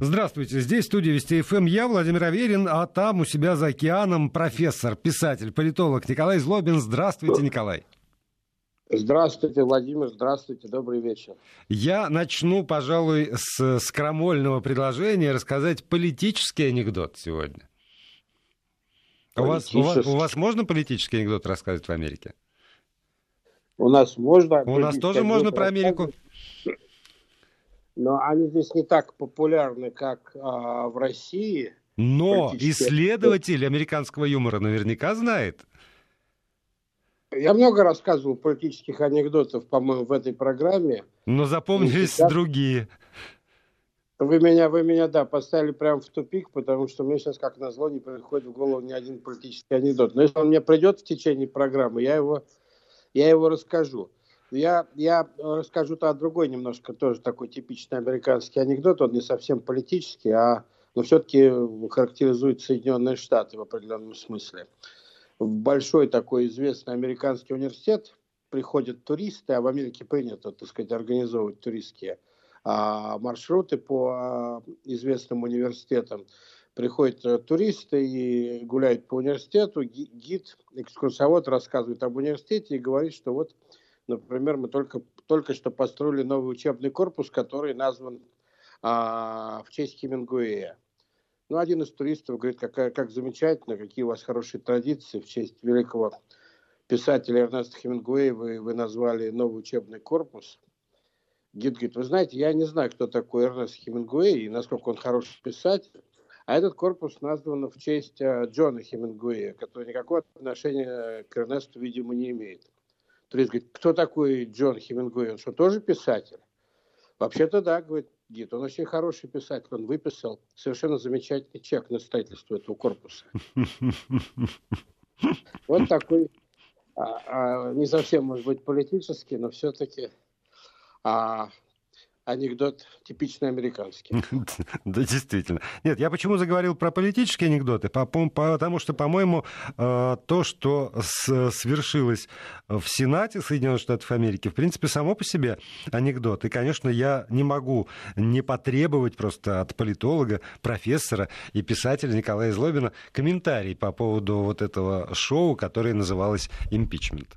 Здравствуйте, здесь студия Вести ФМ. Я Владимир Аверин, а там у себя за океаном профессор, писатель, политолог Николай Злобин. Здравствуйте, Николай. Здравствуйте, Владимир, здравствуйте, добрый вечер. Я начну, пожалуй, с скромольного предложения рассказать политический анекдот сегодня. У вас, у, вас, у вас можно политический анекдот рассказывать в Америке? У нас можно. У нас тоже можно про Америку но они здесь не так популярны, как а, в России. Но исследователь американского юмора наверняка знает. Я много рассказывал политических анекдотов, по-моему, в этой программе. Но запомнились сейчас... другие. Вы меня, вы меня, да, поставили прямо в тупик, потому что мне сейчас, как назло, не приходит в голову ни один политический анекдот. Но если он мне придет в течение программы, я его, я его расскажу. Я, я расскажу-то о другой немножко, тоже такой типичный американский анекдот. Он не совсем политический, а но все-таки характеризует Соединенные Штаты в определенном смысле. В большой такой известный американский университет приходят туристы, а в Америке принято, так сказать, организовывать туристские а, маршруты по а, известным университетам. Приходят а, туристы и гуляют по университету, гид, экскурсовод рассказывает об университете и говорит, что вот Например, мы только, только что построили новый учебный корпус, который назван а, в честь Хемингуэя. Ну, один из туристов говорит, какая, как замечательно, какие у вас хорошие традиции в честь великого писателя Эрнеста Хемингуэя вы, вы назвали новый учебный корпус. Гид говорит, вы знаете, я не знаю, кто такой Эрнест Хемингуэй и насколько он хороший писатель, а этот корпус назван в честь а, Джона Хемингуэя, который никакого отношения к Эрнесту, видимо, не имеет. Турист говорит, кто такой Джон Хемингуэй? Он что, тоже писатель? Вообще-то да, говорит гид. Он очень хороший писатель. Он выписал совершенно замечательный чек на строительство этого корпуса. Вот такой, а, а, не совсем, может быть, политический, но все-таки а, анекдот типичный американский. Да, действительно. Нет, я почему заговорил про политические анекдоты? Потому что, по-моему, э, то, что свершилось в Сенате Соединенных Штатов Америки, в принципе, само по себе анекдот. И, конечно, я не могу не потребовать просто от политолога, профессора и писателя Николая Злобина комментарий по поводу вот этого шоу, которое называлось «Импичмент».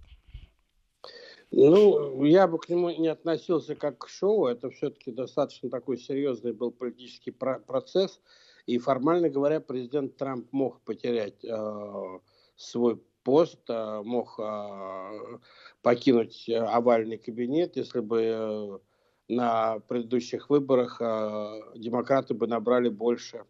Ну, я бы к нему не относился как к шоу. Это все-таки достаточно такой серьезный был политический про- процесс. И формально говоря, президент Трамп мог потерять э, свой пост, э, мог э, покинуть овальный кабинет, если бы э, на предыдущих выборах э, демократы бы набрали больше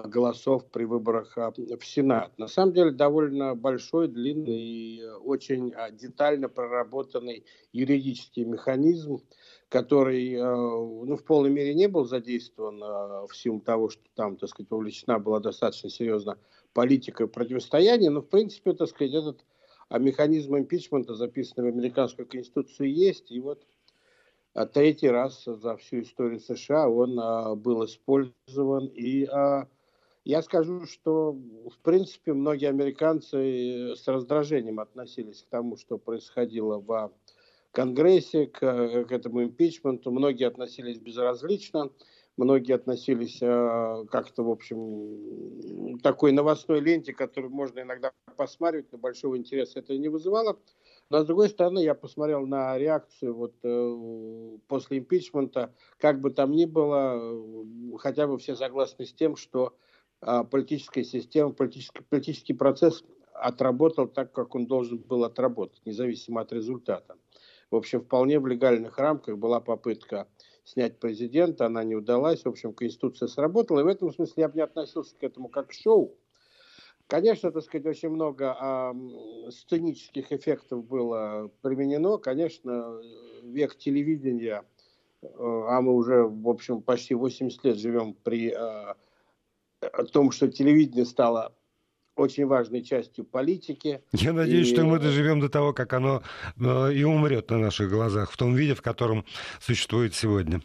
голосов при выборах а, в Сенат. На самом деле довольно большой, длинный и очень а, детально проработанный юридический механизм, который а, ну, в полной мере не был задействован в силу того, что там, так сказать, вовлечена была достаточно серьезно политика противостояния, но, в принципе, так сказать, этот механизм импичмента, записанный в американскую конституцию, есть, и вот третий раз за всю историю США он был использован, и я скажу, что, в принципе, многие американцы с раздражением относились к тому, что происходило в Конгрессе, к, к этому импичменту. Многие относились безразлично, многие относились э, как-то, в общем, такой новостной ленте, которую можно иногда посматривать, но большого интереса это не вызывало. Но, с другой стороны, я посмотрел на реакцию вот, э, после импичмента, как бы там ни было, э, хотя бы все согласны с тем, что политическая система, политический, политический процесс отработал так, как он должен был отработать, независимо от результата. В общем, вполне в легальных рамках была попытка снять президента, она не удалась. В общем, Конституция сработала. И в этом смысле я бы не относился к этому как к шоу. Конечно, так сказать, очень много а, сценических эффектов было применено. Конечно, век телевидения, э, а мы уже, в общем, почти 80 лет живем при а, о том, что телевидение стало очень важной частью политики. Я надеюсь, и... что мы доживем до того, как оно э, и умрет на наших глазах в том виде, в котором существует сегодня.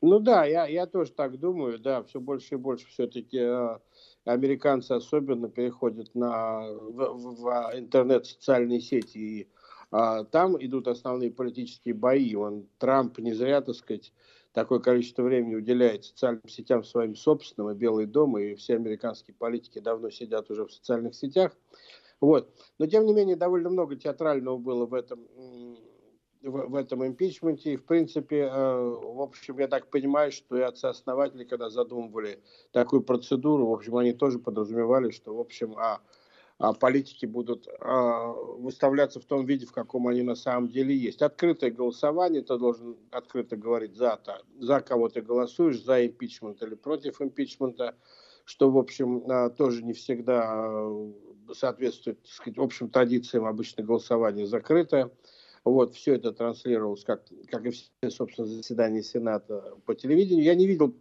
Ну да, я, я тоже так думаю, да, все больше и больше все-таки э, американцы особенно переходят на, в, в интернет, социальные сети, и а, там идут основные политические бои. Он, Трамп не зря, так сказать, такое количество времени уделяет социальным сетям своим собственным, и Белый дом, и все американские политики давно сидят уже в социальных сетях. Вот. Но, тем не менее, довольно много театрального было в этом, в, в этом импичменте. И, в принципе, э, в общем, я так понимаю, что и отцы-основатели, когда задумывали такую процедуру, в общем, они тоже подразумевали, что, в общем, а, политики будут а, выставляться в том виде, в каком они на самом деле есть. Открытое голосование, ты должен открыто говорить за, за кого ты голосуешь, за импичмент или против импичмента, что, в общем, а, тоже не всегда соответствует, так сказать, общим традициям обычно голосование закрытое. Вот, все это транслировалось, как, как и все, собственно, заседания Сената по телевидению. Я не видел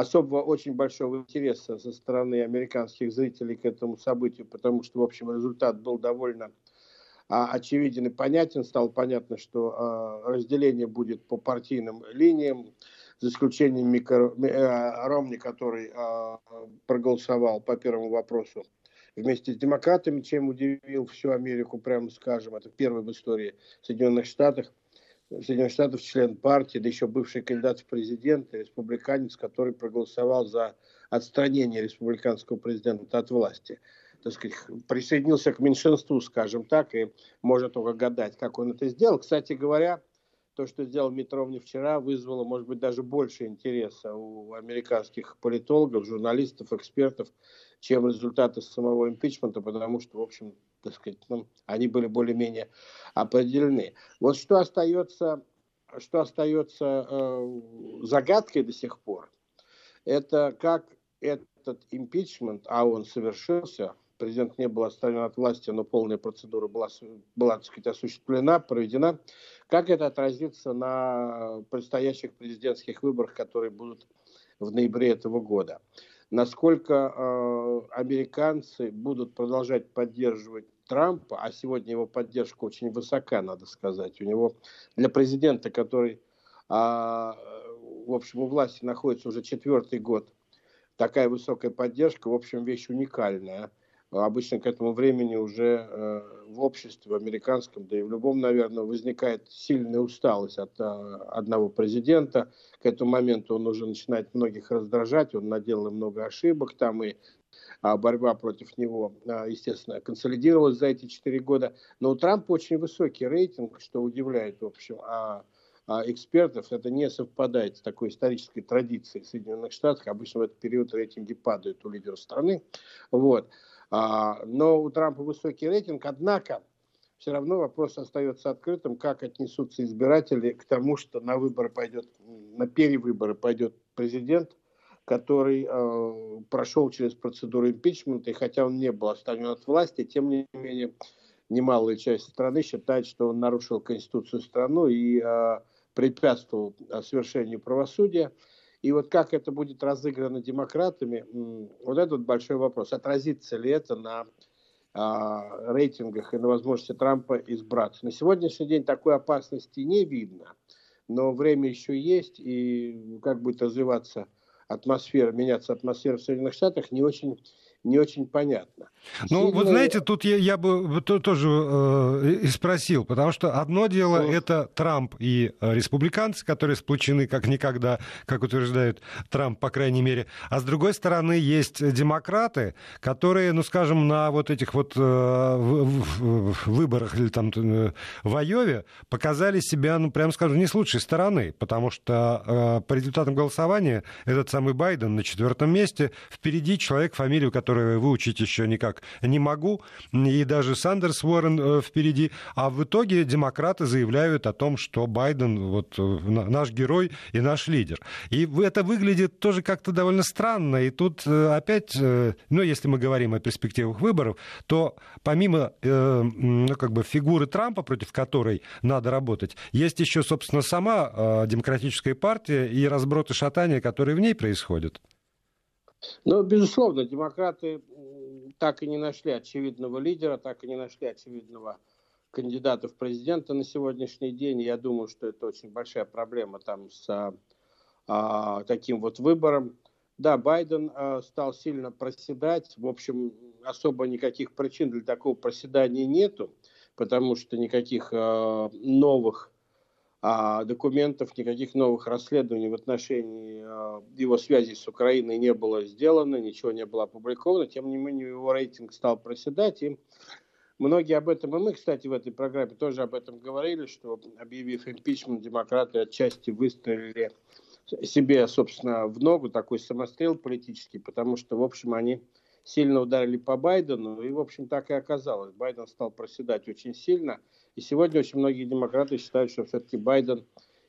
особого очень большого интереса со стороны американских зрителей к этому событию, потому что, в общем, результат был довольно а, очевиден и понятен. Стало понятно, что а, разделение будет по партийным линиям, за исключением Мика, а, Ромни, который а, проголосовал по первому вопросу вместе с демократами, чем удивил всю Америку, прямо скажем. Это первый в истории Соединенных Штатов. Соединенных Штатов член партии, да еще бывший кандидат в президенты, республиканец, который проголосовал за отстранение республиканского президента от власти. Так сказать, присоединился к меньшинству, скажем так, и может только гадать, как он это сделал. Кстати говоря, то, что сделал Митровни вчера, вызвало, может быть, даже больше интереса у американских политологов, журналистов, экспертов, чем результаты самого импичмента, потому что, в общем, так сказать, ну, они были более-менее определены. Вот что остается, что остается э, загадкой до сих пор, это как этот импичмент, а он совершился, президент не был отстранен от власти, но полная процедура была, была так сказать, осуществлена, проведена, как это отразится на предстоящих президентских выборах, которые будут в ноябре этого года. Насколько э, американцы будут продолжать поддерживать Трампа, а сегодня его поддержка очень высока, надо сказать. У него для президента, который, а, в общем, у власти находится уже четвертый год, такая высокая поддержка, в общем, вещь уникальная обычно к этому времени уже э, в обществе, в американском, да и в любом, наверное, возникает сильная усталость от э, одного президента. К этому моменту он уже начинает многих раздражать, он наделал много ошибок там, и а борьба против него, а, естественно, консолидировалась за эти четыре года. Но у Трампа очень высокий рейтинг, что удивляет, в общем, а, а экспертов. Это не совпадает с такой исторической традицией в Соединенных Штатах. Обычно в этот период рейтинги падают у лидера страны. Вот. А, но у Трампа высокий рейтинг, однако все равно вопрос остается открытым, как отнесутся избиратели к тому, что на выборы пойдет, на перевыборы пойдет президент, который э, прошел через процедуру импичмента, и хотя он не был отстранен от власти, тем не менее немалая часть страны считает, что он нарушил конституцию страны и э, препятствовал совершению правосудия. И вот как это будет разыграно демократами, вот этот большой вопрос. Отразится ли это на а, рейтингах и на возможности Трампа избраться? На сегодняшний день такой опасности не видно, но время еще есть, и как будет развиваться атмосфера, меняться атмосфера в Соединенных Штатах, не очень не очень понятно. Ну, Сильно... вот знаете, тут я, я бы тоже э, и спросил, потому что одно дело ну... это Трамп и э, республиканцы, которые сплочены как никогда, как утверждает Трамп, по крайней мере, а с другой стороны есть демократы, которые, ну, скажем, на вот этих вот э, выборах или там э, в Айове показали себя, ну, прямо скажем, не с лучшей стороны, потому что э, по результатам голосования этот самый Байден на четвертом месте, впереди человек, фамилию которого которые выучить еще никак не могу, и даже Сандерс Уоррен э, впереди. А в итоге демократы заявляют о том, что Байден вот э, наш герой и наш лидер. И это выглядит тоже как-то довольно странно. И тут э, опять, ну, если мы говорим о перспективах выборов, то помимо ну, как бы фигуры Трампа, против которой надо работать, есть еще, собственно, сама демократическая партия и разброты шатания, которые в ней происходят. Ну, безусловно, демократы так и не нашли очевидного лидера, так и не нашли очевидного кандидата в президента на сегодняшний день. Я думаю, что это очень большая проблема там с а, а таким вот выбором. Да, Байден а, стал сильно проседать. В общем, особо никаких причин для такого проседания нету, потому что никаких а, новых документов, никаких новых расследований в отношении а, его связи с Украиной не было сделано, ничего не было опубликовано. Тем не менее, его рейтинг стал проседать. И многие об этом, и мы, кстати, в этой программе тоже об этом говорили, что, объявив импичмент, демократы отчасти выстрелили себе, собственно, в ногу, такой самострел политический, потому что, в общем, они сильно ударили по Байдену, и, в общем, так и оказалось. Байден стал проседать очень сильно, и сегодня очень многие демократы считают, что все-таки Байден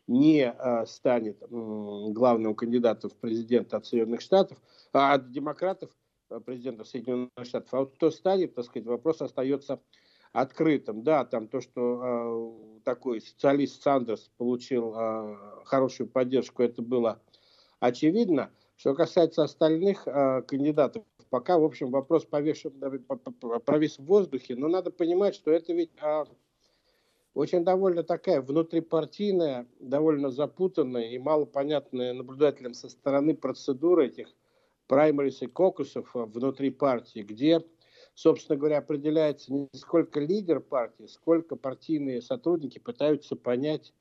не э, станет э, главным кандидатом в президенты от Соединенных Штатов, а от демократов э, президентов Соединенных Штатов. А вот кто станет, так сказать, вопрос остается открытым. Да, там то, что э, такой социалист Сандерс получил э, хорошую поддержку, это было очевидно. Что касается остальных э, кандидатов, пока, в общем, вопрос повешен, провис в воздухе, но надо понимать, что это ведь э, очень довольно такая внутрипартийная, довольно запутанная и малопонятная наблюдателям со стороны процедура этих праймерис и кокусов внутри партии, где собственно говоря, определяется не сколько лидер партии, сколько партийные сотрудники пытаются понять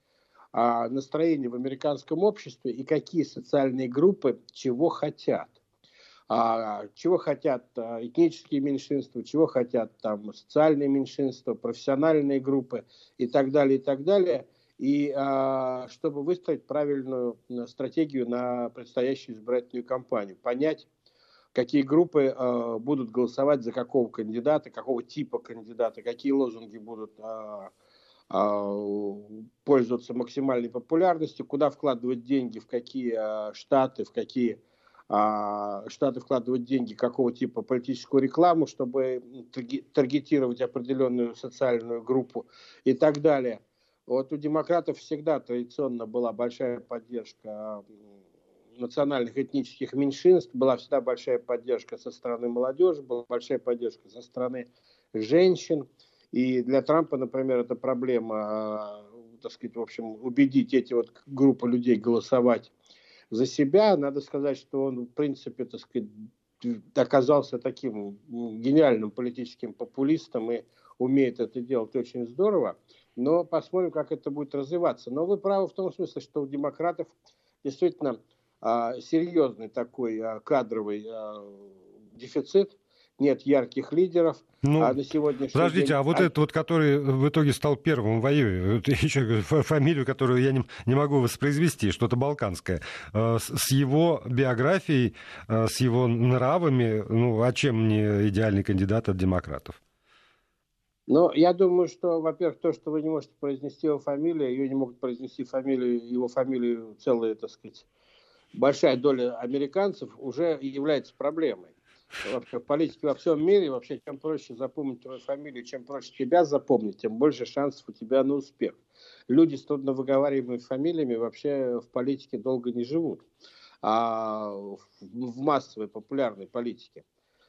а, настроение в американском обществе и какие социальные группы чего хотят. А, чего хотят а, этнические меньшинства, чего хотят там социальные меньшинства, профессиональные группы и так далее, и так далее. И а, чтобы выстроить правильную стратегию на предстоящую избирательную кампанию, понять, какие группы э, будут голосовать за какого кандидата, какого типа кандидата, какие лозунги будут э, э, пользоваться максимальной популярностью, куда вкладывать деньги, в какие э, штаты, в какие штаты вкладывать деньги, какого типа политическую рекламу, чтобы таргетировать определенную социальную группу и так далее. Вот у демократов всегда традиционно была большая поддержка национальных этнических меньшинств была всегда большая поддержка со стороны молодежи, была большая поддержка со стороны женщин. И для Трампа, например, это проблема, а, так сказать, в общем, убедить эти вот группы людей голосовать за себя. Надо сказать, что он, в принципе, так сказать, оказался таким гениальным политическим популистом и умеет это делать очень здорово. Но посмотрим, как это будет развиваться. Но вы правы в том смысле, что у демократов действительно а, серьезный такой а, кадровый а, дефицит, нет ярких лидеров. Ну, а на сегодняшний подождите, день... а вот этот вот, который в итоге стал первым в воеве, еще фамилию, которую я не, не могу воспроизвести, что-то балканское, с его биографией, с его нравами, ну, а чем не идеальный кандидат от демократов? Ну, я думаю, что, во-первых, то, что вы не можете произнести его фамилию, ее не могут произнести фамилию, его фамилию целые, так сказать, большая доля американцев уже является проблемой. Вообще, в политике во всем мире, вообще, чем проще запомнить твою фамилию, чем проще тебя запомнить, тем больше шансов у тебя на успех. Люди с трудно выговариваемыми фамилиями вообще в политике долго не живут, а в массовой популярной политике.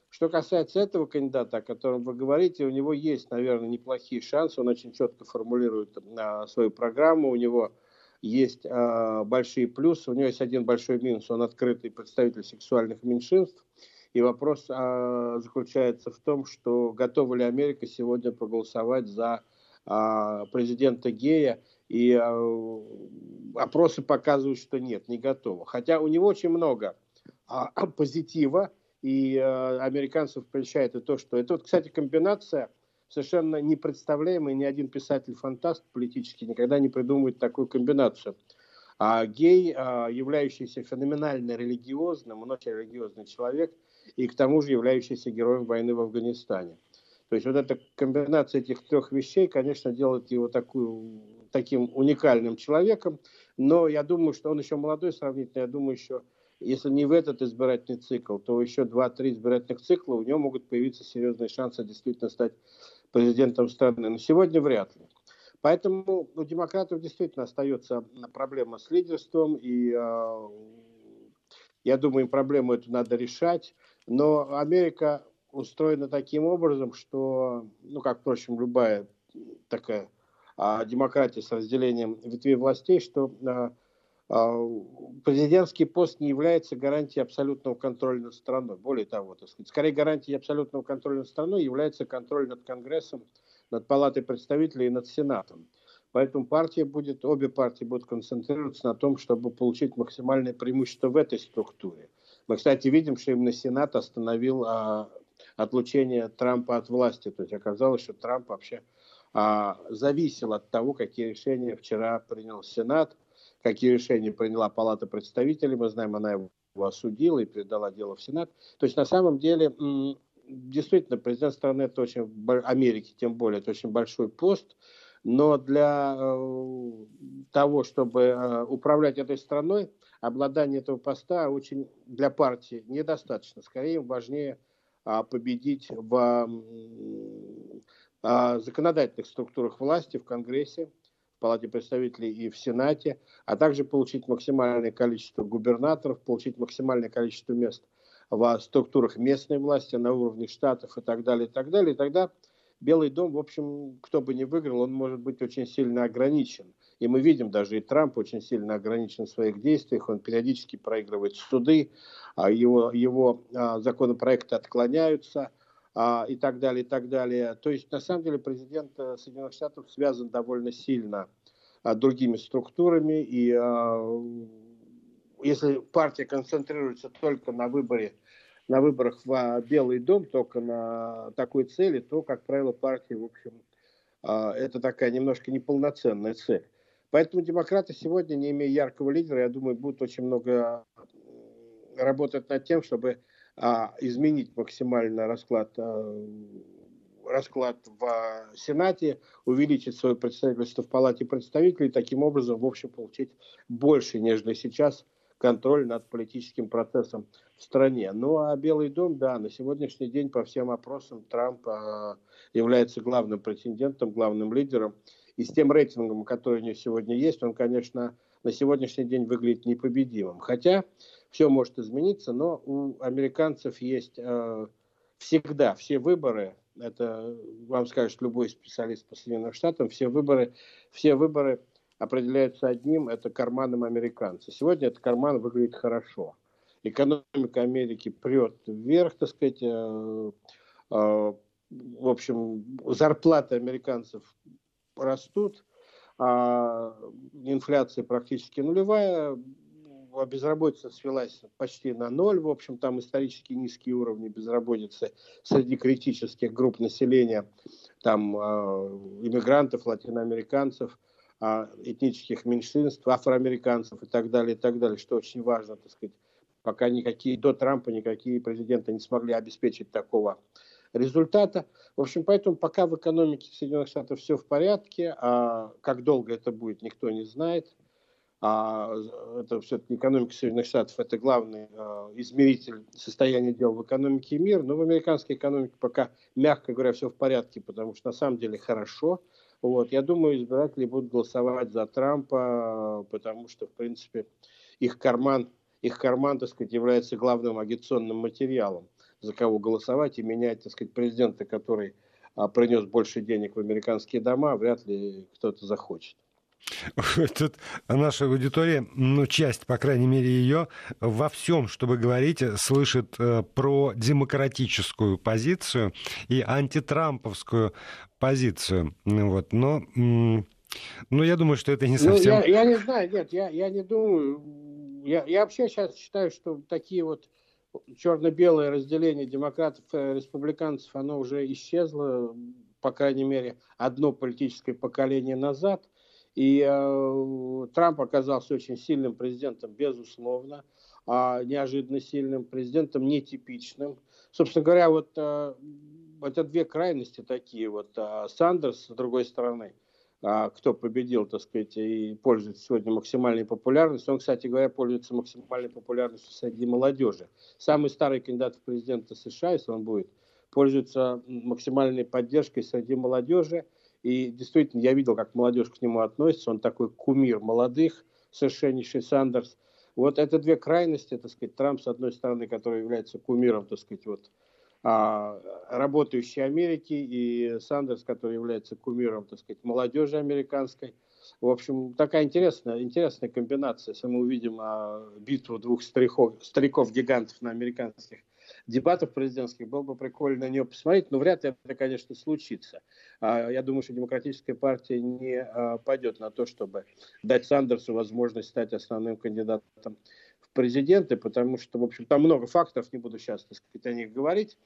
Что касается этого кандидата, о котором вы говорите, у него есть, наверное, неплохие шансы. Он очень четко формулирует а, свою программу, у него есть э, большие плюсы, у него есть один большой минус, он открытый представитель сексуальных меньшинств. И вопрос э, заключается в том, что готова ли Америка сегодня проголосовать за э, президента гея. И э, опросы показывают, что нет, не готова. Хотя у него очень много э, позитива, и э, американцев прельщает и то, что... Это вот, кстати, комбинация совершенно непредставляемый, ни один писатель-фантаст политический никогда не придумывает такую комбинацию. А гей, а, являющийся феноменально религиозным, он очень религиозный человек, и к тому же являющийся героем войны в Афганистане. То есть вот эта комбинация этих трех вещей, конечно, делает его такую, таким уникальным человеком, но я думаю, что он еще молодой сравнительно, я думаю, еще если не в этот избирательный цикл, то еще 2-3 избирательных цикла у него могут появиться серьезные шансы действительно стать президентом страны. Но сегодня вряд ли. Поэтому у демократов действительно остается проблема с лидерством, и э, я думаю, проблему эту надо решать. Но Америка устроена таким образом, что, ну, как, впрочем, любая такая э, демократия с разделением ветвей властей, что э, президентский пост не является гарантией абсолютного контроля над страной. Более того, так сказать, скорее гарантией абсолютного контроля над страной является контроль над Конгрессом, над Палатой представителей и над Сенатом. Поэтому партия будет, обе партии будут концентрироваться на том, чтобы получить максимальное преимущество в этой структуре. Мы, кстати, видим, что именно Сенат остановил а, отлучение Трампа от власти. То есть оказалось, что Трамп вообще а, зависел от того, какие решения вчера принял Сенат, какие решения приняла Палата представителей. Мы знаем, она его осудила и передала дело в Сенат. То есть на самом деле действительно президент страны это очень Америки тем более это очень большой пост но для э, того, чтобы э, управлять этой страной, обладание этого поста очень для партии недостаточно. Скорее важнее а, победить в а, законодательных структурах власти, в Конгрессе, в Палате представителей и в Сенате, а также получить максимальное количество губернаторов, получить максимальное количество мест в структурах местной власти, на уровне штатов и так далее, и так далее. И тогда Белый дом, в общем, кто бы ни выиграл, он может быть очень сильно ограничен. И мы видим, даже и Трамп очень сильно ограничен в своих действиях, он периодически проигрывает суды, а его, его а, законопроекты отклоняются а, и так далее, и так далее. То есть, на самом деле, президент э, Соединенных Штатов связан довольно сильно другими структурами, и если партия концентрируется только на выборе на выборах в Белый дом только на такой цели, то, как правило, партия, в общем, а, это такая немножко неполноценная цель. Поэтому демократы сегодня, не имея яркого лидера, я думаю, будут очень много работать над тем, чтобы а, изменить максимально расклад, а, расклад в Сенате, увеличить свое представительство в Палате представителей, и таким образом, в общем, получить больше, нежели сейчас – контроль над политическим процессом в стране. Ну а Белый дом, да, на сегодняшний день по всем опросам Трамп а, является главным претендентом, главным лидером. И с тем рейтингом, который у него сегодня есть, он, конечно, на сегодняшний день выглядит непобедимым. Хотя все может измениться, но у американцев есть э, всегда все выборы, это вам скажет любой специалист по Соединенным Штатам, все выборы, все выборы определяются одним, это карманом американца. Сегодня этот карман выглядит хорошо. Экономика Америки прет вверх, так сказать. Э, э, в общем, зарплаты американцев растут, а инфляция практически нулевая, а безработица свелась почти на ноль, в общем, там исторически низкие уровни безработицы среди критических групп населения, там э, иммигрантов, латиноамериканцев, этнических меньшинств, афроамериканцев и так далее, и так далее, что очень важно, так сказать, пока никакие, до Трампа никакие президенты не смогли обеспечить такого результата. В общем, поэтому пока в экономике Соединенных Штатов все в порядке, а как долго это будет, никто не знает. А это все-таки экономика Соединенных Штатов это главный а, измеритель состояния дел в экономике мира. Но в американской экономике пока, мягко говоря, все в порядке, потому что на самом деле хорошо. Вот. Я думаю, избиратели будут голосовать за Трампа, потому что, в принципе, их карман, их карман, так сказать, является главным агитационным материалом, за кого голосовать и менять, так сказать, президента, который а, принес больше денег в американские дома, вряд ли кто-то захочет. Тут наша аудитория, ну, часть, по крайней мере, ее во всем, чтобы говорить, слышит э, про демократическую позицию и антитрамповскую позицию. Ну вот. Но, ну, я думаю, что это не совсем... Ну, я, я не знаю, нет, я, я не думаю. Я, я вообще сейчас считаю, что такие вот черно-белое разделение демократов и республиканцев, оно уже исчезло, по крайней мере, одно политическое поколение назад – и э, Трамп оказался очень сильным президентом, безусловно, э, неожиданно сильным президентом, нетипичным. Собственно говоря, вот э, это две крайности такие. Вот э, Сандерс, с другой стороны, э, кто победил, так сказать, и пользуется сегодня максимальной популярностью. Он, кстати говоря, пользуется максимальной популярностью среди молодежи. Самый старый кандидат в президенты США, если он будет, пользуется максимальной поддержкой среди молодежи – и действительно, я видел, как молодежь к нему относится. Он такой кумир молодых, совершеннейший Сандерс. Вот это две крайности, так сказать, Трамп, с одной стороны, который является кумиром, так сказать, вот, а, работающей Америки, и Сандерс, который является кумиром, так сказать, молодежи американской. В общем, такая интересная, интересная комбинация. Если мы увидим а, битву двух стариков, стариков-гигантов на американских дебатов президентских, было бы прикольно на нее посмотреть, но вряд ли это, конечно, случится. А, я думаю, что демократическая партия не а, пойдет на то, чтобы дать Сандерсу возможность стать основным кандидатом в президенты, потому что, в общем, там много факторов, не буду сейчас, так сказать, о них говорить.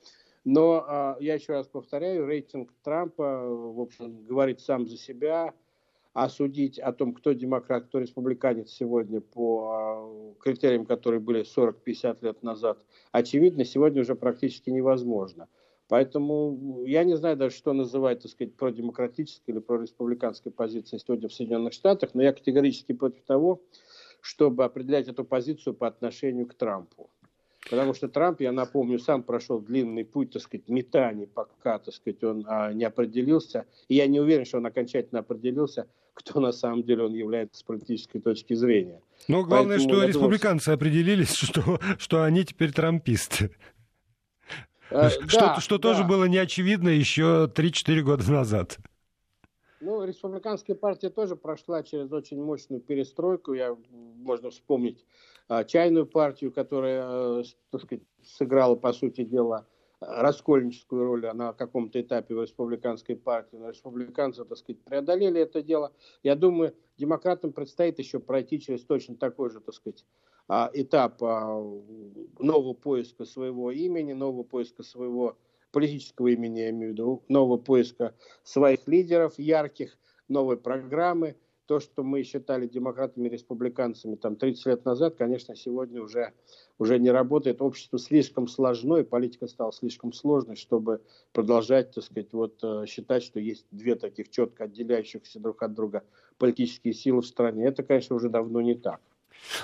Но а, я еще раз повторяю, рейтинг Трампа, в общем, говорит сам за себя. А судить о том, кто демократ, кто республиканец сегодня по а, критериям, которые были 40-50 лет назад, очевидно, сегодня уже практически невозможно. Поэтому я не знаю даже, что называть, так сказать, продемократической или прореспубликанской позицией сегодня в Соединенных Штатах, но я категорически против того, чтобы определять эту позицию по отношению к Трампу. Потому что Трамп, я напомню, сам прошел длинный путь, так сказать, метаний, пока, так сказать, он а, не определился. И я не уверен, что он окончательно определился, кто на самом деле он является с политической точки зрения. Но главное, Поэтому, что республиканцы думаю, определились, что, что они теперь трамписты. Э, что, да, что да. тоже было неочевидно еще 3-4 года назад. Ну, республиканская партия тоже прошла через очень мощную перестройку. Я, можно вспомнить а, чайную партию, которая, э, так сказать, сыграла, по сути дела, раскольническую роль на каком-то этапе в республиканской партии. Но республиканцы, так сказать, преодолели это дело. Я думаю, демократам предстоит еще пройти через точно такой же, так сказать, а, этап а, нового поиска своего имени, нового поиска своего политического имени, я имею в виду, нового поиска своих лидеров ярких, новой программы – то, что мы считали демократами и республиканцами там 30 лет назад, конечно, сегодня уже, уже не работает. Общество слишком сложно, и политика стала слишком сложной, чтобы продолжать, так сказать, вот, э, считать, что есть две таких четко отделяющихся друг от друга политические силы в стране. Это, конечно, уже давно не так.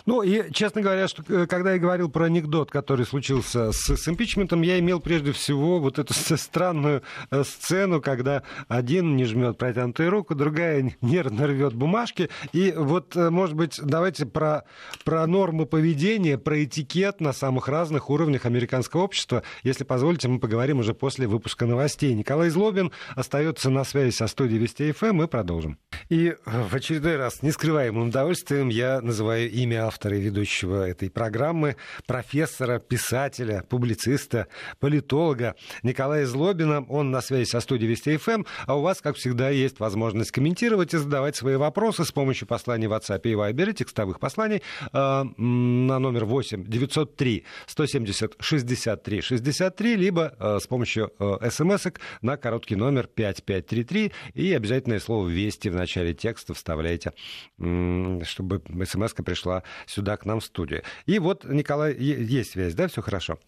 Ну, и, честно говоря, что, э, когда я говорил про анекдот, который случился с, с импичментом, я имел прежде всего вот эту странную э, сцену, когда один не жмет протянутую руку, другая нервно рвет бумажки. И вот, э, может быть, давайте про, про нормы поведения, про этикет на самых разных уровнях американского общества. Если позволите, мы поговорим уже после выпуска новостей. Николай Злобин остается на связи со студией Вести ФМ. Мы продолжим. И в очередной раз, не скрываемым удовольствием, я называю имя автора и ведущего этой программы, профессора, писателя, публициста, политолога Николая Злобина. Он на связи со студией Вести ФМ, а у вас, как всегда, есть возможность комментировать и задавать свои вопросы с помощью посланий в WhatsApp и Viber, текстовых посланий э, на номер 8 903 170 63 63, либо э, с помощью э, смс на короткий номер 5533 и обязательное слово «Вести» в начале текста вставляйте, э, чтобы смс пришла сюда к нам в студию. И вот, Николай, есть связь, да, все хорошо?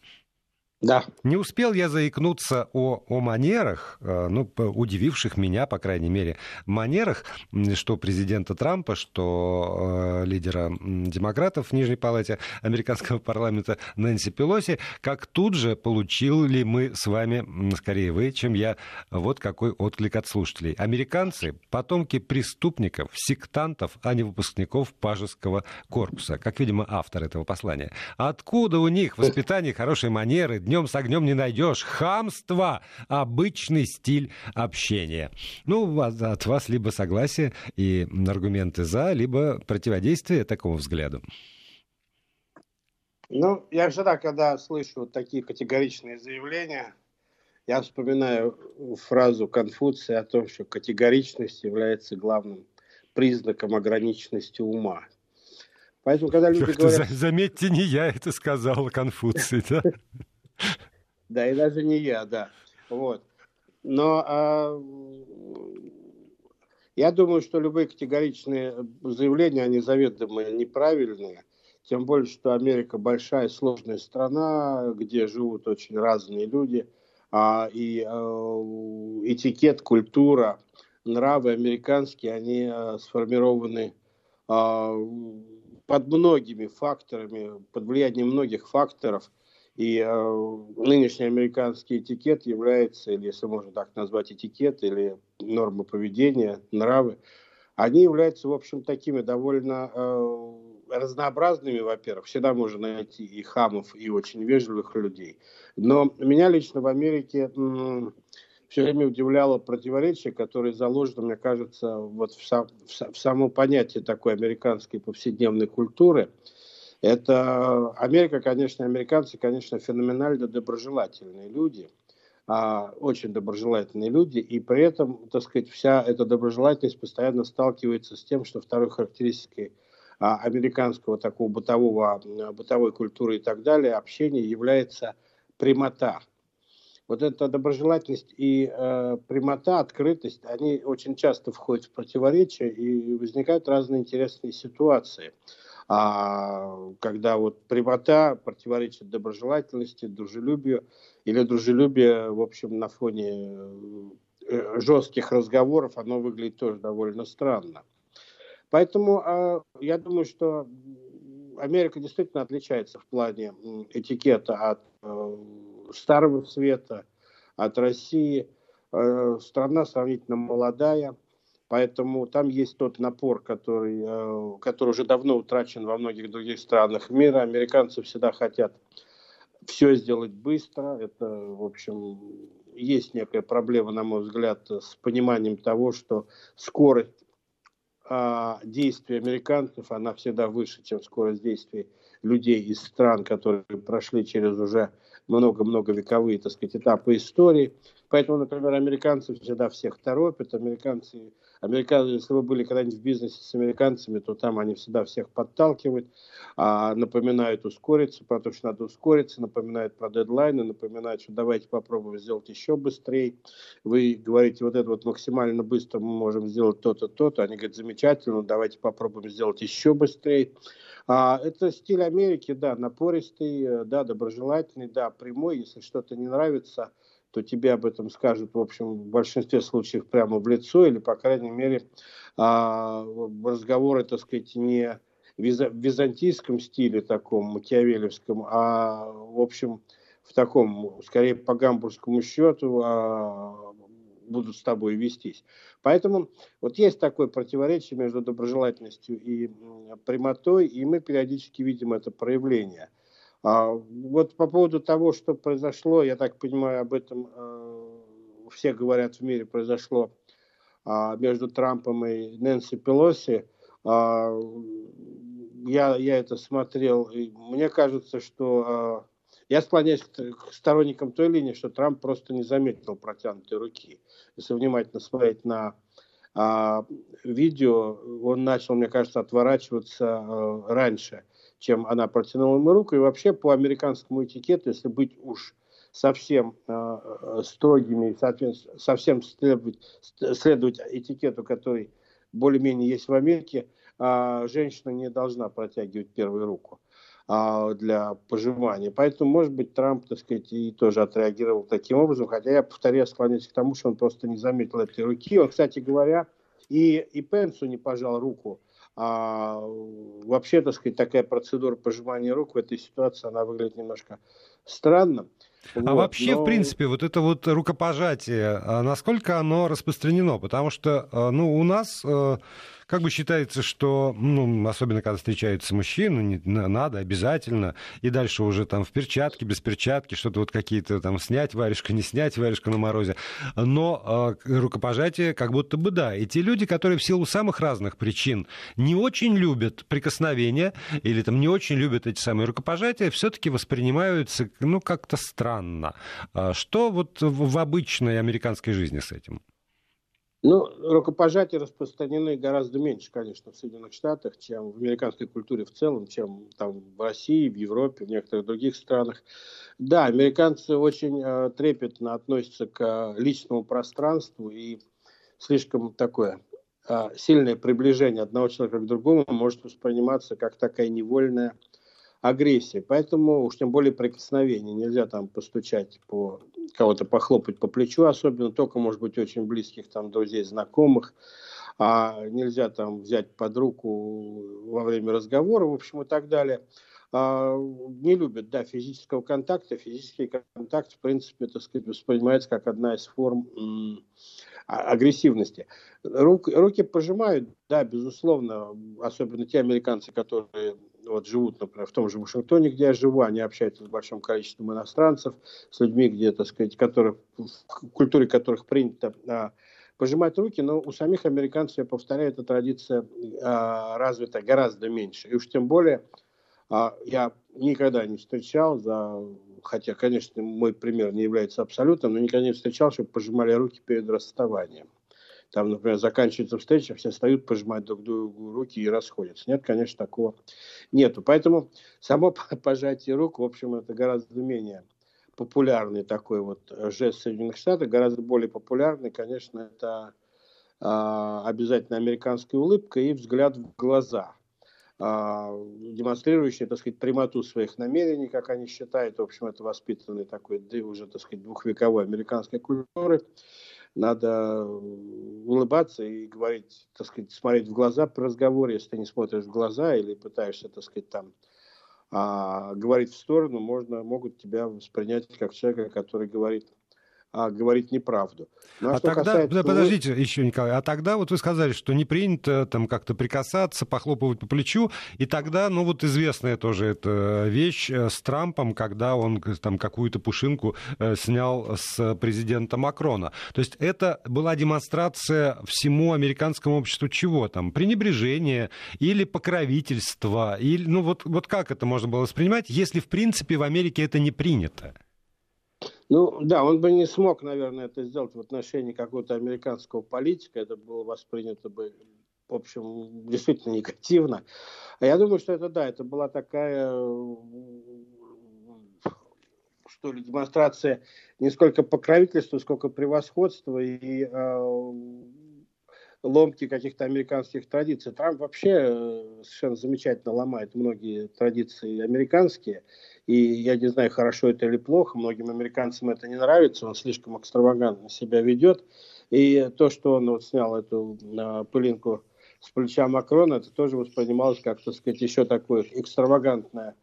Да. Не успел я заикнуться о, о манерах, э, ну, удививших меня, по крайней мере, манерах, что президента Трампа, что э, лидера демократов в Нижней Палате американского парламента Нэнси Пелоси, как тут же получили мы с вами, скорее вы, чем я, вот какой отклик от слушателей. Американцы — потомки преступников, сектантов, а не выпускников пажеского корпуса, как, видимо, автор этого послания. Откуда у них воспитание, хорошие манеры, днем с огнем не найдешь. Хамство — обычный стиль общения. Ну, от вас либо согласие и аргументы за, либо противодействие такому взгляду. Ну, я всегда, когда слышу такие категоричные заявления, я вспоминаю фразу Конфуция о том, что категоричность является главным признаком ограниченности ума. Поэтому, когда люди говорят... Заметьте, не я это сказал, Конфуций, да? Да, и даже не я, да. Вот. Но а, я думаю, что любые категоричные заявления, они заведомо неправильные. Тем более, что Америка большая, сложная страна, где живут очень разные люди. А, и а, этикет, культура, нравы американские, они а, сформированы а, под многими факторами, под влиянием многих факторов – и э, нынешний американский этикет является, или если можно так назвать этикет, или нормы поведения, нравы, они являются, в общем, такими довольно э, разнообразными, во-первых. Всегда можно найти и хамов, и очень вежливых людей. Но меня лично в Америке м- все время удивляло противоречие, которое заложено, мне кажется, вот в, сам, в, в само понятие такой американской повседневной культуры – Это Америка, конечно, американцы, конечно, феноменально доброжелательные люди, а, очень доброжелательные люди, и при этом, так сказать, вся эта доброжелательность постоянно сталкивается с тем, что второй характеристикой а, американского такого бытового, бытовой культуры и так далее, общения является прямота. Вот эта доброжелательность и э, прямота, открытость, они очень часто входят в противоречие и возникают разные интересные ситуации. А, когда вот прямота противоречит доброжелательности, дружелюбию, или дружелюбие, в общем, на фоне э, жестких разговоров, оно выглядит тоже довольно странно. Поэтому э, я думаю, что Америка действительно отличается в плане этикета от э, Старого Света, от России. Э, страна сравнительно молодая, поэтому там есть тот напор, который, э, который уже давно утрачен во многих других странах мира. Американцы всегда хотят все сделать быстро. Это, в общем, есть некая проблема, на мой взгляд, с пониманием того, что скорость а, действий американцев, она всегда выше, чем скорость действий людей из стран, которые прошли через уже много-много вековые, так сказать, этапы истории. Поэтому, например, американцы всегда всех торопят, американцы Американцы, если вы были когда-нибудь в бизнесе с американцами, то там они всегда всех подталкивают, а, напоминают ускориться, про то, что надо ускориться, напоминают про дедлайны, напоминают, что давайте попробуем сделать еще быстрее. Вы говорите, вот это вот максимально быстро мы можем сделать то-то, то-то. Они говорят, замечательно, давайте попробуем сделать еще быстрее. А, это стиль Америки, да, напористый, э, да, доброжелательный, да, прямой. Если что-то не нравится, то тебе об этом скажут, в общем, в большинстве случаев прямо в лицо, или, по крайней мере, а, разговоры, так сказать, не в византийском стиле таком, макиавелевском, а, в общем, в таком, скорее, по гамбургскому счету а, будут с тобой вестись. Поэтому вот есть такое противоречие между доброжелательностью и прямотой, и мы периодически видим это проявление – а, вот по поводу того, что произошло, я так понимаю, об этом э, все говорят в мире, произошло э, между Трампом и Нэнси Пелоси. Э, я, я это смотрел, и мне кажется, что э, я склоняюсь к, к сторонникам той линии, что Трамп просто не заметил протянутой руки. Если внимательно смотреть на э, видео, он начал, мне кажется, отворачиваться э, раньше – чем она протянула ему руку. И вообще по американскому этикету, если быть уж совсем э, строгими, совсем следовать, следовать этикету, который более-менее есть в Америке, э, женщина не должна протягивать первую руку э, для пожимания. Поэтому, может быть, Трамп, так сказать, и тоже отреагировал таким образом, хотя я повторяю, склоняюсь к тому, что он просто не заметил этой руки. Он, кстати говоря, и, и Пенсу не пожал руку а вообще, так сказать, такая процедура пожимания рук в этой ситуации, она выглядит немножко странно. А вот, вообще, но... в принципе, вот это вот рукопожатие, а насколько оно распространено? Потому что, а, ну, у нас э, как бы считается, что, ну, особенно когда встречаются мужчины, надо обязательно, и дальше уже там в перчатке, без перчатки, что-то вот какие-то там снять варежка, не снять варежка на морозе. Но э, рукопожатие как будто бы да. И те люди, которые в силу самых разных причин не очень любят прикосновения или там не очень любят эти самые рукопожатия, все-таки воспринимаются, ну, как-то странно. А что вот в обычной американской жизни с этим? Ну, рукопожатия распространены гораздо меньше, конечно, в Соединенных Штатах, чем в американской культуре в целом, чем там в России, в Европе, в некоторых других странах. Да, американцы очень э, трепетно относятся к э, личному пространству и слишком такое э, сильное приближение одного человека к другому может восприниматься как такая невольная агрессия. Поэтому уж тем более прикосновение. Нельзя там постучать по кого-то похлопать по плечу, особенно только, может быть, очень близких там друзей, знакомых. А нельзя там взять под руку во время разговора, в общем, и так далее. А, не любят, да, физического контакта. Физический контакт, в принципе, так сказать, воспринимается как одна из форм а, агрессивности. Рук, руки пожимают, да, безусловно, особенно те американцы, которые вот живут, например, в том же Вашингтоне, где я живу, они общаются с большим количеством иностранцев, с людьми, где, так сказать, которых, в культуре которых принято а, пожимать руки, но у самих американцев, я повторяю, эта традиция а, развита гораздо меньше. И уж тем более А я никогда не встречал, за, хотя, конечно, мой пример не является абсолютным, но никогда не встречал, чтобы пожимали руки перед расставанием. Там, например, заканчивается встреча, все встают, пожимают друг другу руки и расходятся. Нет, конечно, такого нету. Поэтому само пожатие рук, в общем, это гораздо менее популярный такой вот жест Соединенных Штатов, гораздо более популярный, конечно, это а, обязательно американская улыбка и взгляд в глаза, а, демонстрирующий, так сказать, прямоту своих намерений, как они считают. В общем, это воспитанный такой, да уже, так сказать, двухвековой американской культуры. Надо улыбаться и говорить, так сказать, смотреть в глаза при разговоре. Если ты не смотришь в глаза или пытаешься, так сказать, там а, говорить в сторону, можно, могут тебя воспринять как человека, который говорит а, говорить неправду. Ну, а, а тогда, касается... подождите еще, Николай, а тогда вот вы сказали, что не принято там как-то прикасаться, похлопывать по плечу, и тогда, ну вот известная тоже эта вещь э, с Трампом, когда он там какую-то пушинку э, снял с президента Макрона. То есть это была демонстрация всему американскому обществу чего там? Пренебрежение или покровительство? Или, ну вот, вот как это можно было воспринимать, если в принципе в Америке это не принято? Ну, да, он бы не смог, наверное, это сделать в отношении какого-то американского политика. Это было воспринято бы, в общем, действительно негативно. А я думаю, что это, да, это была такая, что ли, демонстрация не сколько покровительства, сколько превосходства и э, ломки каких-то американских традиций. Трамп вообще э, совершенно замечательно ломает многие традиции американские. И я не знаю, хорошо это или плохо, многим американцам это не нравится, он слишком экстравагантно себя ведет. И то, что он вот снял эту а, пылинку с плеча Макрона, это тоже воспринималось как, так сказать, еще такое экстравагантное,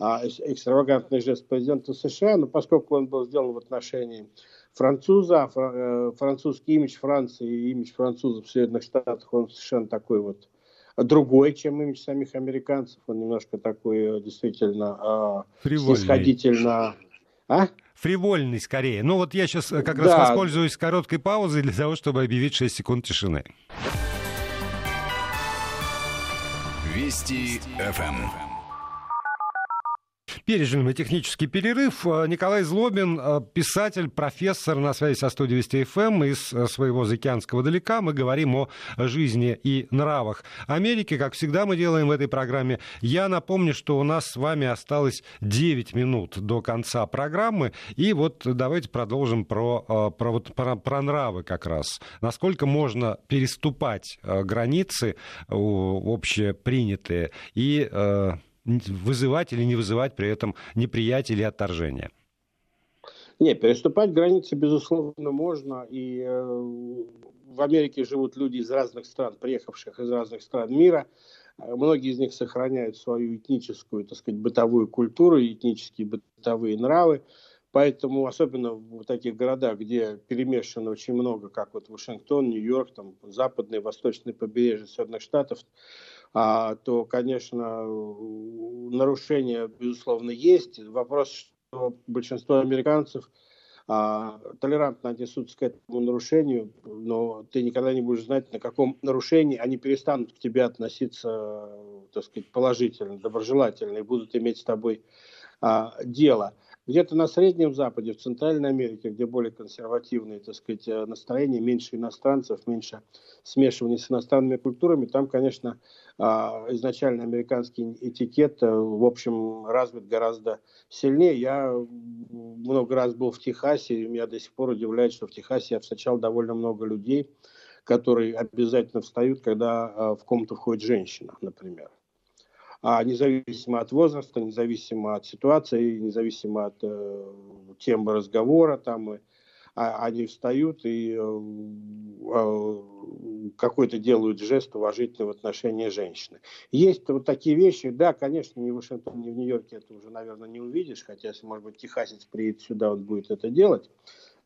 а, экстравагантный жест президента США, но поскольку он был сделан в отношении француза, э, французский имидж Франции и имидж французов в Соединенных Штатах, он совершенно такой вот другой, чем имидж самих американцев. Он немножко такой э, действительно э, снисходительно... А? Фривольный скорее. Ну вот я сейчас э, как да. раз воспользуюсь короткой паузой для того, чтобы объявить 6 секунд тишины. Вести ФМ. Пережили мы технический перерыв. Э, Николай Злобин, э, писатель, профессор на связи со студией Вести ФМ эм из э, своего Заокеанского далека. Мы говорим о жизни и нравах Америки, как всегда мы делаем в этой программе. Я напомню, что у нас с вами осталось 9 минут до конца программы. И вот давайте продолжим про, про, вот, про, про нравы как раз. Насколько можно переступать границы общепринятые и вызывать или не вызывать при этом неприятие или отторжение? Не, переступать границы, безусловно, можно. И э, в Америке живут люди из разных стран, приехавших из разных стран мира. Многие из них сохраняют свою этническую, так сказать, бытовую культуру, этнические бытовые нравы. Поэтому, особенно в таких городах, где перемешано очень много, как вот Вашингтон, Нью-Йорк, там, западное, восточное побережье Соединенных Штатов, то, конечно, нарушения, безусловно, есть. Вопрос, что большинство американцев а, толерантно отнесутся к этому нарушению, но ты никогда не будешь знать, на каком нарушении они перестанут к тебе относиться, так сказать, положительно, доброжелательно и будут иметь с тобой а, дело. Где-то на Среднем Западе, в Центральной Америке, где более консервативные, так сказать, э, настроения, меньше иностранцев, меньше смешивания с иностранными культурами, там, конечно, а, изначально американский этикет, э, в общем, развит гораздо сильнее. Я много раз был в Техасе, и меня до сих пор удивляет, что в Техасе я встречал довольно много людей, которые обязательно встают, когда э, в комнату входит женщина, например а независимо от возраста, независимо от ситуации, независимо от э, темы разговора, там, а, они встают и э, э, какой-то делают жест уважительный в отношении женщины. Есть вот такие вещи, да, конечно, ни в Вашингтоне, ни в Нью-Йорке это уже, наверное, не увидишь, хотя, если, может быть, техасец приедет сюда, он будет это делать,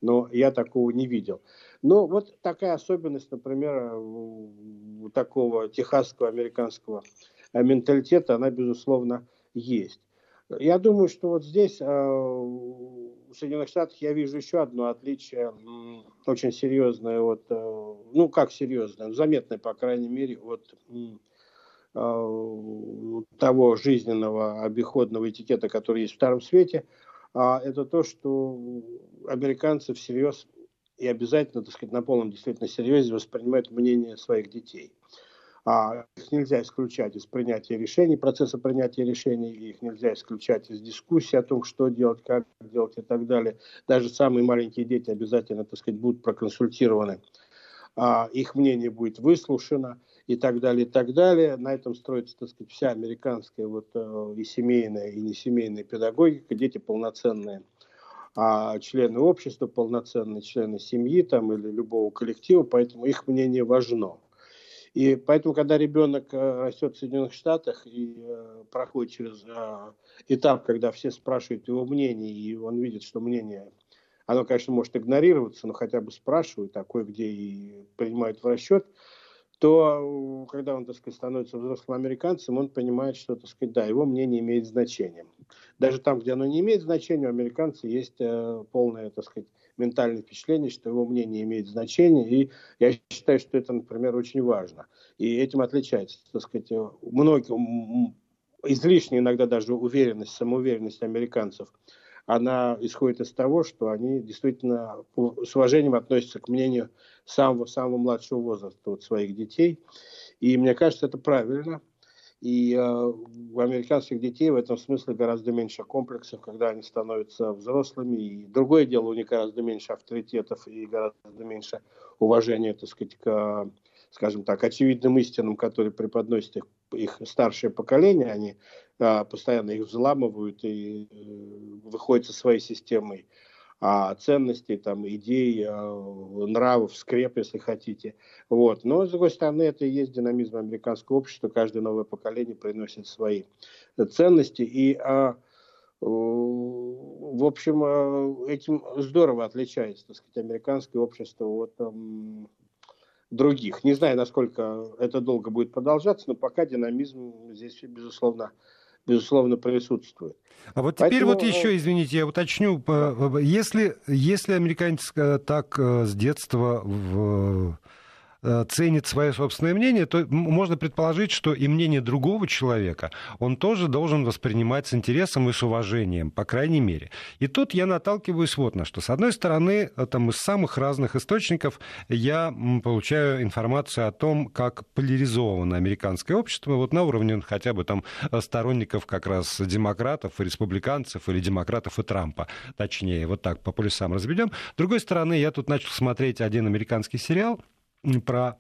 но я такого не видел. Но вот такая особенность, например, такого техасского, американского Э, менталитета, она, безусловно, есть. Я думаю, что вот здесь, э, в Соединенных Штатах, я вижу еще одно отличие, очень серьезное, от, э, ну как серьезное, заметное, по крайней мере, от того жизненного обиходного этикета, который есть в Старом Свете, а это то, что американцы всерьез и обязательно, так сказать, на полном действительно серьезе воспринимают мнение своих детей. А их нельзя исключать из принятия решений, процесса принятия решений, их нельзя исключать из дискуссии о том, что делать, как делать и так далее. Даже самые маленькие дети обязательно, так сказать, будут проконсультированы, а их мнение будет выслушано и так далее, и так далее. На этом строится, так сказать, вся американская вот э, и семейная, и несемейная педагогика. Дети полноценные а члены общества, полноценные члены семьи там, или любого коллектива, поэтому их мнение важно. И поэтому, когда ребенок э, растет в Соединенных Штатах и э, проходит через э, этап, когда все спрашивают его мнение, и он видит, что мнение, оно, конечно, может игнорироваться, но хотя бы спрашивают, такое, где и принимают в расчет, то когда он, так сказать, становится взрослым американцем, он понимает, что, так сказать, да, его мнение имеет значение. Даже там, где оно не имеет значения, у американца есть полное, так сказать, ментальное впечатление, что его мнение имеет значение, и я считаю, что это, например, очень важно. И этим отличается, так сказать, многие, излишняя иногда даже уверенность, самоуверенность американцев – она исходит из того, что они действительно с уважением относятся к мнению самого-самого младшего возраста вот, своих детей. И мне кажется, это правильно. И э, у американских детей в этом смысле гораздо меньше комплексов, когда они становятся взрослыми. И другое дело, у них гораздо меньше авторитетов и гораздо меньше уважения, так сказать, к, скажем так, очевидным истинам, которые преподносят их, их старшее поколение. Они а, постоянно их взламывают и э, выходят со своей системой а, ценностей, там, идей, а, нравов, скреп, если хотите. Вот. Но, с другой стороны, это и есть динамизм американского общества. Каждое новое поколение приносит свои ценности. И, а, в общем, этим здорово отличается, так сказать, американское общество от других. Не знаю, насколько это долго будет продолжаться, но пока динамизм здесь, безусловно, безусловно, присутствует. А вот теперь Поэтому... вот еще, извините, я уточню, если, если американец э, так э, с детства в ценит свое собственное мнение, то можно предположить, что и мнение другого человека он тоже должен воспринимать с интересом и с уважением, по крайней мере. И тут я наталкиваюсь вот на что. С одной стороны, э, там, из самых разных источников я получаю информацию о том, как поляризовано американское общество, вот на уровне хотя бы там э, сторонников как раз демократов и республиканцев или демократов и Трампа, точнее, вот так по полюсам разведем. С другой стороны, я тут начал смотреть один американский сериал, про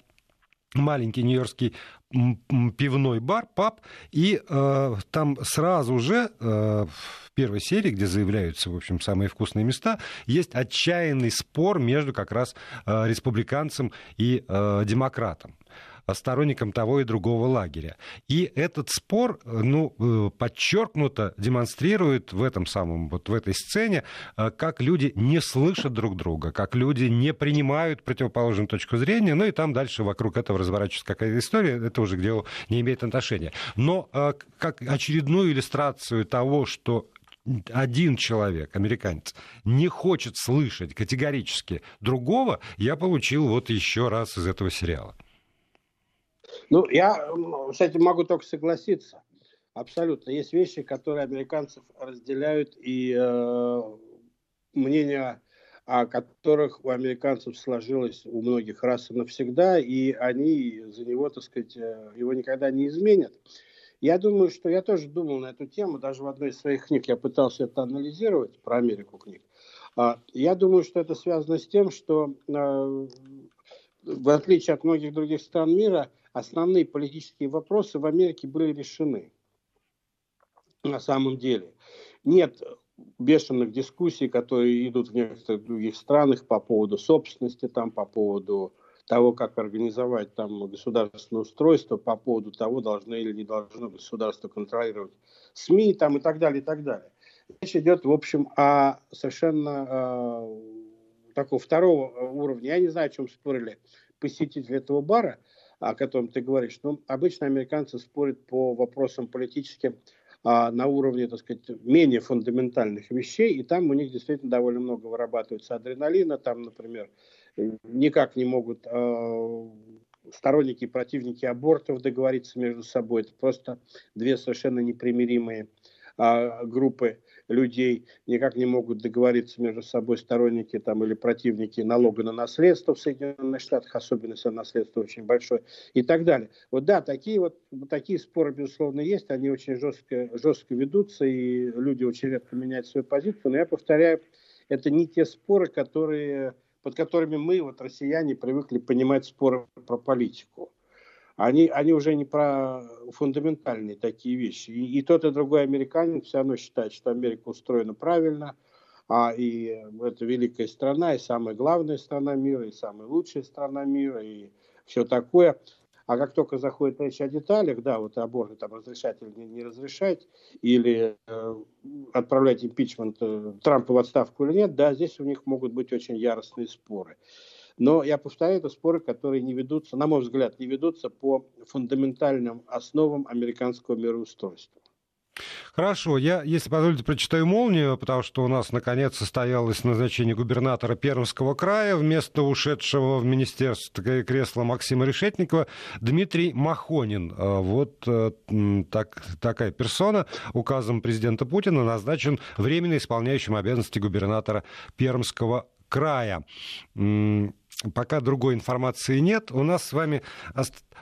маленький нью-йоркский пивной бар, паб, и э, там сразу же э, в первой серии, где заявляются, в общем, самые вкусные места, есть отчаянный спор между как раз э, республиканцем и э, демократом сторонникам того и другого лагеря. И этот спор, ну, э, подчеркнуто демонстрирует в этом самом, вот в этой сцене, э, как люди не слышат друг друга, как люди не принимают противоположную точку зрения, ну и там дальше вокруг этого разворачивается какая-то история, это уже к делу не имеет отношения. Но э, как очередную иллюстрацию того, что один человек, американец, не хочет слышать категорически другого, я получил вот еще раз из этого сериала. Ну, я с этим могу только согласиться. Абсолютно. Есть вещи, которые американцев разделяют, и э, мнение о которых у американцев сложилось у многих раз и навсегда, и они за него, так сказать, э, его никогда не изменят. Я думаю, что я тоже думал на эту тему, даже в одной из своих книг я пытался это анализировать, про Америку книг. А, я думаю, что это связано с тем, что э, в отличие от многих других стран мира, основные политические вопросы в Америке были решены. На самом деле. Нет бешеных дискуссий, которые идут в некоторых других странах по поводу собственности, там, по поводу того, как организовать там государственное устройство, по поводу того, должно или не должно государство контролировать СМИ там, и так далее, и так далее. Речь идет, в общем, о совершенно э, такого второго уровня. Я не знаю, о чем спорили посетители этого бара, о котором ты говоришь, но обычно американцы спорят по вопросам политическим а, на уровне, так сказать, менее фундаментальных вещей, и там у них действительно довольно много вырабатывается адреналина, там, например, никак не могут а, сторонники и противники абортов договориться между собой. Это просто две совершенно непримиримые а, группы людей никак не могут договориться между собой сторонники там, или противники налога на наследство в Соединенных Штатах, особенно если наследство очень большое, и так далее. Вот да, такие вот такие споры, безусловно, есть, они очень жестко, жестко ведутся, и люди очень редко меняют свою позицию, но я повторяю, это не те споры, которые, под которыми мы, вот россияне, привыкли понимать споры про политику они, они уже не про фундаментальные такие вещи. И, и тот, и другой американец все равно считает, что Америка устроена правильно, а и это великая страна, и самая главная страна мира, и самая лучшая страна мира, и все такое. А как только заходит речь о деталях, да, вот аборт там разрешать или не, не разрешать, или э, отправлять импичмент э, Трампа в отставку или нет, да, здесь у них могут быть очень яростные споры. Но я повторяю, это споры, которые не ведутся, на мой взгляд, не ведутся по фундаментальным основам американского мироустройства. Хорошо, я, если позволите, прочитаю «Молнию», потому что у нас, наконец, состоялось назначение губернатора Пермского края вместо ушедшего в министерство кресла Максима Решетникова Дмитрий Махонин. А вот э, так, такая персона указом президента Путина назначен временно исполняющим обязанности губернатора Пермского края пока другой информации нет. У нас с вами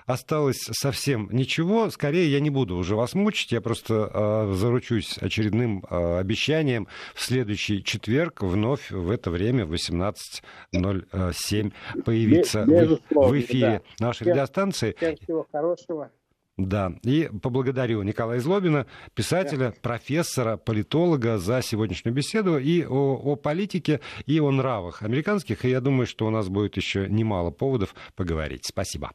осталось совсем ничего. Скорее, я не буду уже вас мучить. Я просто э, заручусь очередным э, обещанием в следующий четверг вновь в это время в 18.07 появиться в, в эфире да. нашей всем, радиостанции. Всем всего хорошего. Да, и поблагодарю Николая Злобина, писателя, профессора, политолога за сегодняшнюю беседу и о, о политике, и о нравах американских. И я думаю, что у нас будет еще немало поводов поговорить. Спасибо.